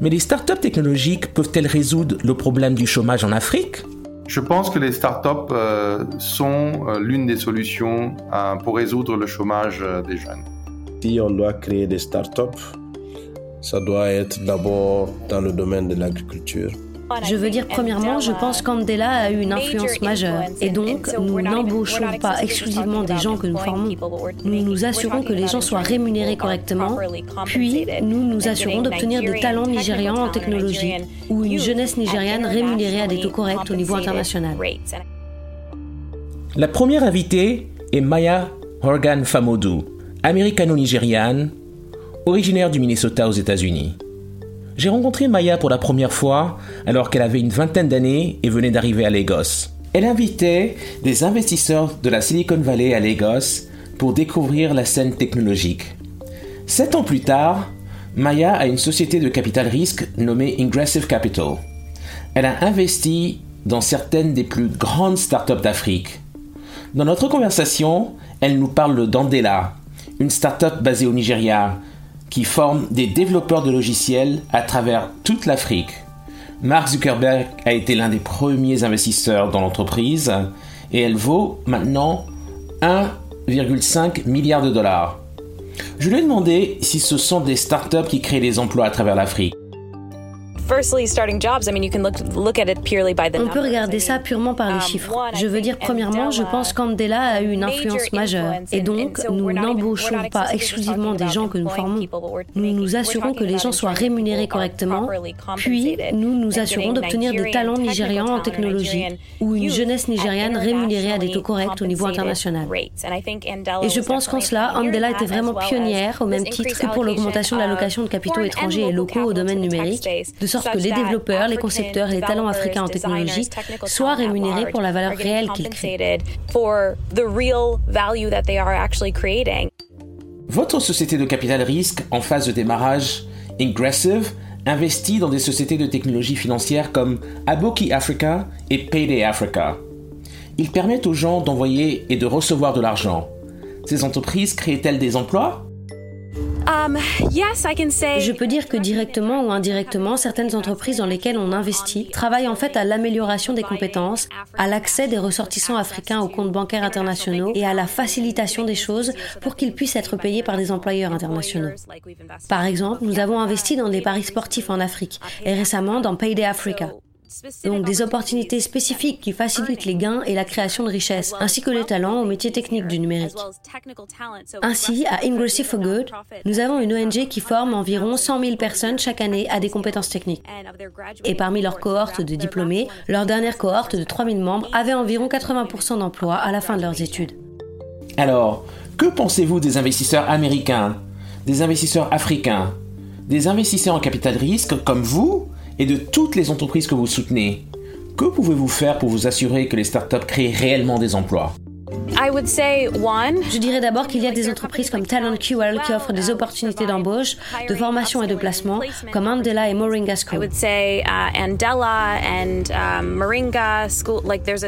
Mais les startups technologiques peuvent-elles résoudre le problème du chômage en Afrique? Je pense que les startups euh, sont euh, l'une des solutions euh, pour résoudre le chômage des jeunes. Si on doit créer des startups, ça doit être d'abord dans le domaine de l'agriculture. Je veux dire, premièrement, je pense qu'Andela a eu une influence majeure. Et donc, nous n'embauchons pas exclusivement des gens que nous formons. Nous nous assurons que les gens soient rémunérés correctement. Puis, nous nous assurons d'obtenir des talents nigérians en technologie ou une jeunesse nigériane rémunérée à des taux corrects au niveau international. La première invitée est Maya Horgan Famodu, américano-nigériane, originaire du Minnesota aux États-Unis. J'ai rencontré Maya pour la première fois alors qu'elle avait une vingtaine d'années et venait d'arriver à Lagos. Elle invitait des investisseurs de la Silicon Valley à Lagos pour découvrir la scène technologique. Sept ans plus tard, Maya a une société de capital risque nommée Ingressive Capital. Elle a investi dans certaines des plus grandes startups d'Afrique. Dans notre conversation, elle nous parle de Dandela, une startup basée au Nigeria qui forme des développeurs de logiciels à travers toute l'Afrique. Mark Zuckerberg a été l'un des premiers investisseurs dans l'entreprise et elle vaut maintenant 1,5 milliard de dollars. Je lui ai demandé si ce sont des startups qui créent des emplois à travers l'Afrique. On peut regarder ça purement par les um, chiffres. Je veux dire, premièrement, je pense qu'Andela a eu une influence majeure. Et donc, nous n'embauchons pas exclusivement des gens que nous formons. Nous nous assurons que les gens soient rémunérés correctement. Puis, nous nous assurons d'obtenir des talents nigérians en technologie ou une jeunesse nigériane rémunérée à des taux corrects au niveau international. Et je pense qu'en cela, Andela était vraiment pionnière au même titre que pour l'augmentation de l'allocation de capitaux étrangers et locaux au domaine numérique, de sorte que les développeurs, les concepteurs et les talents africains en technologie soient rémunérés pour la valeur réelle qu'ils créent. Votre société de capital risque en phase de démarrage, Ingressive, investit dans des sociétés de technologie financière comme Aboki Africa et Payday Africa. Ils permettent aux gens d'envoyer et de recevoir de l'argent. Ces entreprises créent-elles des emplois? Je peux dire que directement ou indirectement, certaines entreprises dans lesquelles on investit travaillent en fait à l'amélioration des compétences, à l'accès des ressortissants africains aux comptes bancaires internationaux et à la facilitation des choses pour qu'ils puissent être payés par des employeurs internationaux. Par exemple, nous avons investi dans des paris sportifs en Afrique et récemment dans Payday Africa. Donc des opportunités spécifiques qui facilitent les gains et la création de richesses, ainsi que les talents aux métiers techniques du numérique. Ainsi, à Ingressive for Good, nous avons une ONG qui forme environ 100 000 personnes chaque année à des compétences techniques. Et parmi leurs cohortes de diplômés, leur dernière cohorte de 3 000 membres avait environ 80% d'emplois à la fin de leurs études. Alors, que pensez-vous des investisseurs américains, des investisseurs africains, des investisseurs en capital risque comme vous et de toutes les entreprises que vous soutenez, que pouvez-vous faire pour vous assurer que les startups créent réellement des emplois? Je dirais d'abord qu'il y a des entreprises comme TalentQL qui offrent des opportunités d'embauche, de formation et de placement, comme Andela et Moringa School.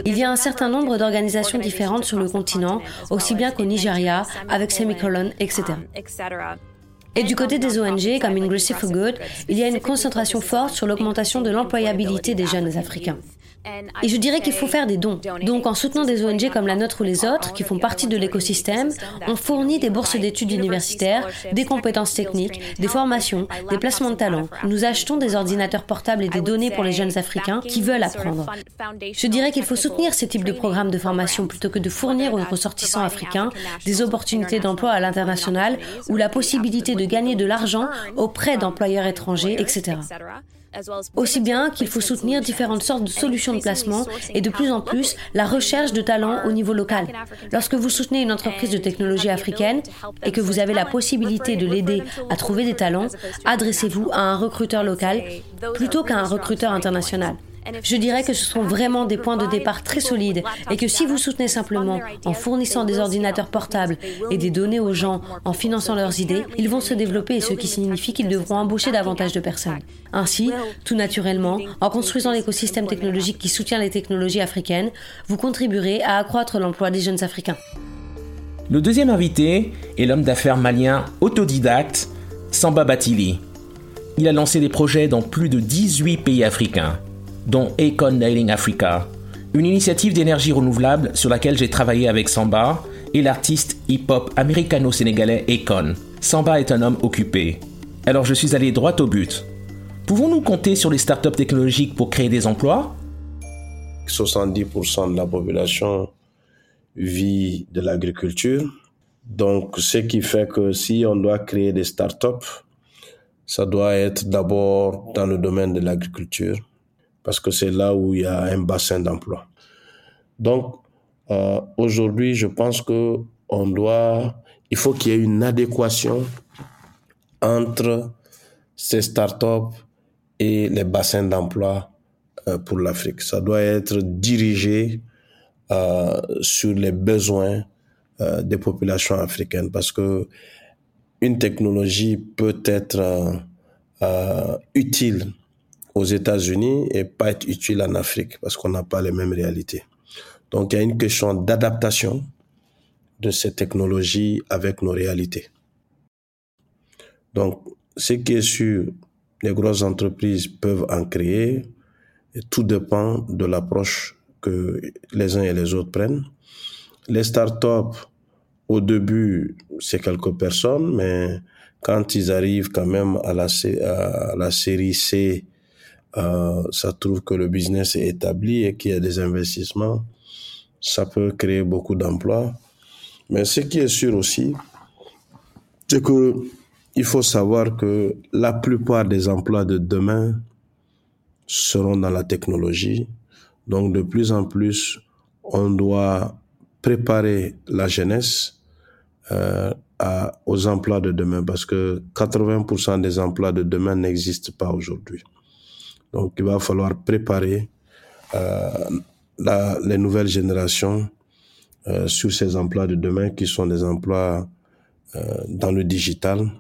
Il y a un certain nombre d'organisations différentes sur le continent, aussi bien qu'au Nigeria, avec Semicolon, etc. Et du côté des ONG comme Ingressive for Good, il y a une concentration forte sur l'augmentation de l'employabilité des jeunes africains. Et je dirais qu'il faut faire des dons. Donc en soutenant des ONG comme la nôtre ou les autres, qui font partie de l'écosystème, on fournit des bourses d'études universitaires, des compétences techniques, des formations, des placements de talents. Nous achetons des ordinateurs portables et des données pour les jeunes Africains qui veulent apprendre. Je dirais qu'il faut soutenir ces types de programmes de formation plutôt que de fournir aux ressortissants africains des opportunités d'emploi à l'international ou la possibilité de gagner de l'argent auprès d'employeurs étrangers, etc. Aussi bien qu'il faut soutenir différentes sortes de solutions de placement et de plus en plus la recherche de talents au niveau local. Lorsque vous soutenez une entreprise de technologie africaine et que vous avez la possibilité de l'aider à trouver des talents, adressez-vous à un recruteur local plutôt qu'à un recruteur international. Je dirais que ce sont vraiment des points de départ très solides et que si vous soutenez simplement en fournissant des ordinateurs portables et des données aux gens en finançant leurs idées, ils vont se développer, ce qui signifie qu'ils devront embaucher davantage de personnes. Ainsi, tout naturellement, en construisant l'écosystème technologique qui soutient les technologies africaines, vous contribuerez à accroître l'emploi des jeunes Africains. Le deuxième invité est l'homme d'affaires malien autodidacte, Samba Batili. Il a lancé des projets dans plus de 18 pays africains dont Econ Nailing Africa, une initiative d'énergie renouvelable sur laquelle j'ai travaillé avec Samba et l'artiste hip-hop américano-sénégalais Econ. Samba est un homme occupé. Alors je suis allé droit au but. Pouvons-nous compter sur les startups technologiques pour créer des emplois? 70% de la population vit de l'agriculture. Donc, ce qui fait que si on doit créer des startups, ça doit être d'abord dans le domaine de l'agriculture parce que c'est là où il y a un bassin d'emploi. Donc, euh, aujourd'hui, je pense que doit, il faut qu'il y ait une adéquation entre ces startups et les bassins d'emploi euh, pour l'Afrique. Ça doit être dirigé euh, sur les besoins des populations africaines parce que une technologie peut être utile aux États-Unis et pas être utile en Afrique parce qu'on n'a pas les mêmes réalités. Donc il y a une question d'adaptation de ces technologies avec nos réalités. Donc ce qui est sûr, les grosses entreprises peuvent en créer tout dépend de l'approche que les uns et les autres prennent. Les startups, au début, c'est quelques personnes, mais quand ils arrivent quand même à la série C euh, ça trouve que le business est établi et qu'il y a des investissements, ça peut créer beaucoup d'emplois. Mais ce qui est sûr aussi, c'est que il faut savoir que la plupart des emplois de demain seront dans la technologie. Donc de plus en plus, on doit préparer la jeunesse euh, aux emplois de demain parce que 80% des emplois de demain n'existent pas aujourd'hui. Donc, il va falloir préparer euh, la, les nouvelles générations euh, sur ces emplois de demain qui sont des emplois euh, dans le digital.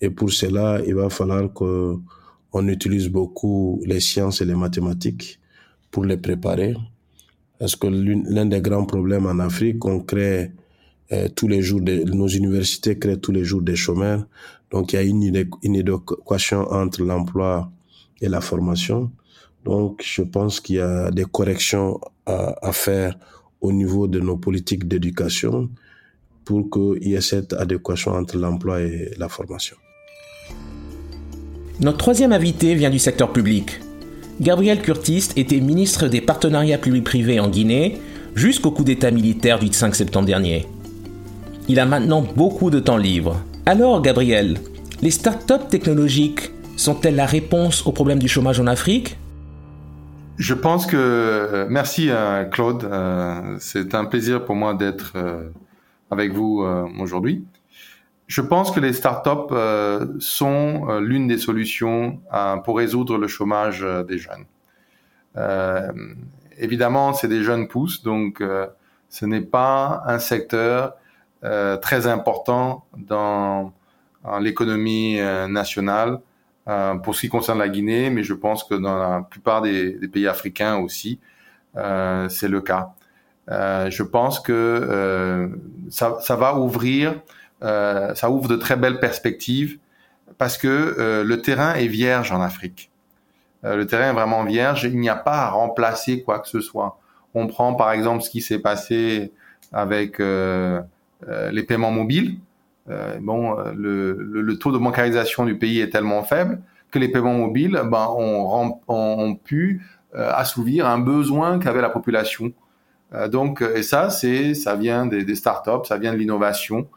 Et pour cela, il va falloir que on utilise beaucoup les sciences et les mathématiques pour les préparer. Parce que l'un des grands problèmes en Afrique, on crée tous les jours, nos universités créent tous les jours des chômeurs. Donc il y a une inadéquation entre l'emploi et la formation. Donc, je pense qu'il y a des corrections à, faire au niveau de nos politiques d'éducation pour qu'il y ait cette adéquation entre l'emploi et la formation. Notre troisième invité vient du secteur public. Gabriel Curtis était ministre des partenariats publics-privés en Guinée jusqu'au coup d'État militaire du 5 septembre dernier. Il a maintenant beaucoup de temps libre. Alors, Gabriel, les startups technologiques sont-elles la réponse au problème du chômage en Afrique? Je pense que... Merci euh, Claude, euh, c'est un plaisir pour moi d'être euh, avec vous aujourd'hui. Je pense que les startups sont l'une des solutions pour résoudre le chômage des jeunes. évidemment, c'est des jeunes pousses, donc ce n'est pas un secteur très important dans l'économie nationale. Euh, pour ce qui concerne la Guinée, mais je pense que dans la plupart des, pays africains aussi, euh, c'est le cas. Euh, je pense que euh, ça, ça, va ouvrir, euh, ça ouvre de très belles perspectives parce que le terrain est vierge en Afrique. le terrain est vraiment vierge. Il n'y a pas à remplacer quoi que ce soit. On prend par exemple ce qui s'est passé avec les paiements mobiles. Euh, bon, euh, le, le, taux de bancarisation du pays est tellement faible que les paiements mobiles ben, ont, ont, pu euh, assouvir un besoin qu'avait la population. donc, et ça, c'est, ça vient des, des startups, ça vient de l'innovation.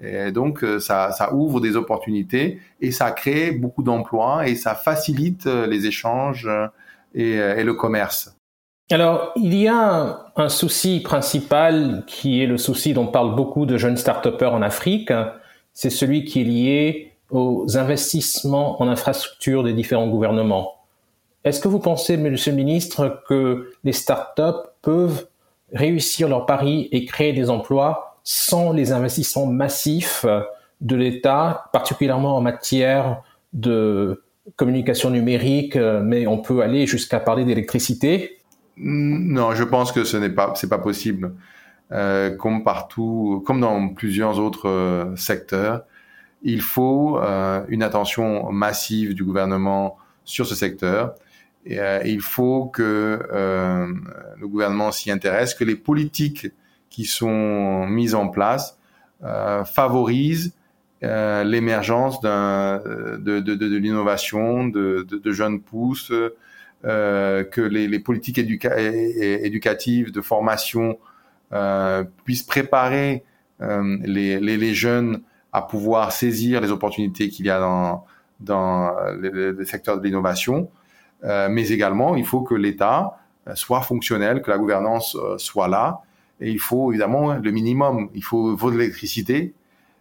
Et donc, ça, ça ouvre des opportunités et ça crée beaucoup d'emplois et ça facilite les échanges et, et le commerce. Alors, il y a un, souci principal qui est le souci dont parlent beaucoup de jeunes start en Afrique. C'est celui qui est lié aux investissements en infrastructure des différents gouvernements. Est-ce que vous pensez, Monsieur le Ministre, que les start-up peuvent réussir leur pari et créer des emplois sans les investissements massifs de l'État, particulièrement en matière de communication numérique, mais on peut aller jusqu'à parler d'électricité? Non, je pense que ce n'est pas, c'est pas possible. Euh, comme partout, comme dans plusieurs autres euh, secteurs, il faut euh, une attention massive du gouvernement sur ce secteur. Et, il faut que le gouvernement s'y intéresse, que les politiques qui sont mises en place favorisent l'émergence de, de, l'innovation, de, jeunes pousses, que les, les politiques éducatives de formation euh, puissent préparer euh, les, les, les, jeunes à pouvoir saisir les opportunités qu'il y a dans, dans le, secteur de l'innovation. Euh, mais également, il faut que l'État soit fonctionnel, que la gouvernance soit là. Et il faut évidemment le minimum. Il faut, de l'électricité,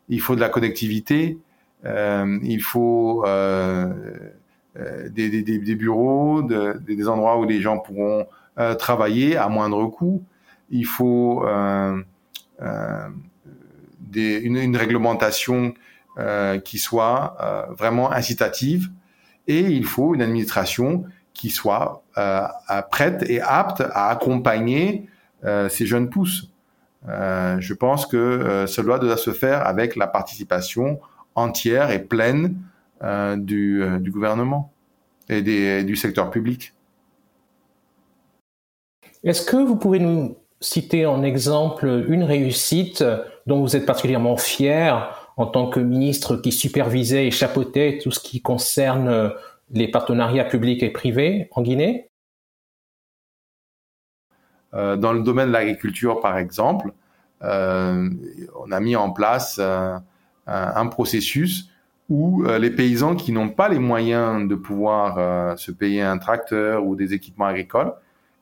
il faut de la connectivité, euh, il faut euh, euh, des, des, bureaux, de, des endroits où les gens pourront euh, travailler à moindre coût. Il faut euh, une, réglementation qui soit vraiment incitative et il faut une administration qui soit prête et apte à accompagner ces jeunes pousses. Euh, je pense que cela doit se faire avec la participation entière et pleine euh, du, euh, du, gouvernement et des, du secteur public. Est-ce que vous pouvez nous citer en exemple une réussite dont vous êtes particulièrement fier en tant que ministre qui supervisait et chapeautait tout ce qui concerne les partenariats publics et privés en Guinée? Euh, Dans le domaine de l'agriculture, par exemple, euh, on a mis en place euh, un processus où euh, les paysans qui n'ont pas les moyens de pouvoir euh, se payer un tracteur ou des équipements agricoles,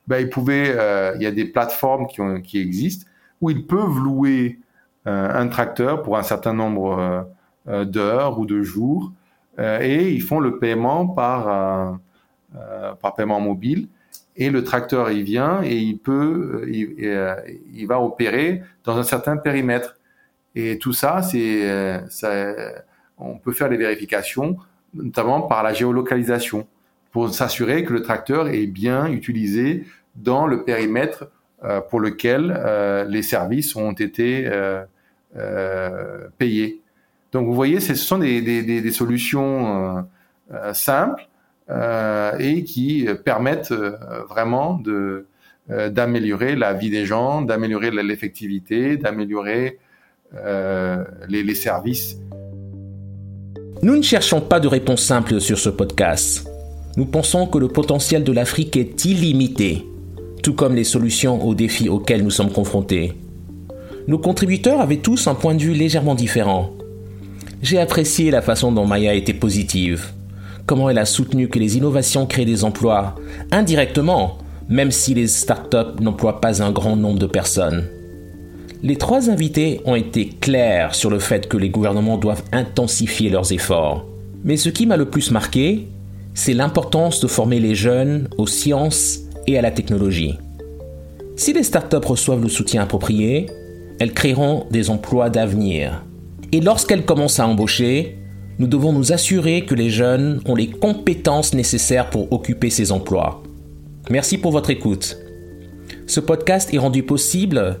ben, ils pouvaient, euh, il y a des plateformes qui, ont, qui existent où ils peuvent louer un tracteur pour un certain nombre d'heures ou de jours et ils font le paiement par, par paiement mobile. Et le tracteur il vient et il peut il, il, va opérer dans un certain périmètre. Et tout ça c'est ça on peut faire les vérifications, notamment par la géolocalisation, pour s'assurer que le tracteur est bien utilisé dans le périmètre euh, pour lequel euh, les services ont été euh, payés. Donc vous voyez, ce sont des, solutions simples et qui permettent vraiment d'améliorer la vie des gens, d'améliorer l'effectivité, d'améliorer les services nous ne cherchons pas de réponse simple sur ce podcast. Nous pensons que le potentiel de l'Afrique est illimité, tout comme les solutions aux défis auxquels nous sommes confrontés. Nos contributeurs avaient tous un point de vue légèrement différent. J'ai apprécié la façon dont Maya était positive, comment elle a soutenu que les innovations créent des emplois, indirectement, même si les startups n'emploient pas un grand nombre de personnes. Les trois invités ont été clairs sur le fait que les gouvernements doivent intensifier leurs efforts. Mais ce qui m'a le plus marqué, c'est l'importance de former les jeunes aux sciences et à la technologie. Si les startups reçoivent le soutien approprié, elles créeront des emplois d'avenir. Et lorsqu'elles commencent à embaucher, nous devons nous assurer que les jeunes ont les compétences nécessaires pour occuper ces emplois. Merci pour votre écoute. Ce podcast est rendu possible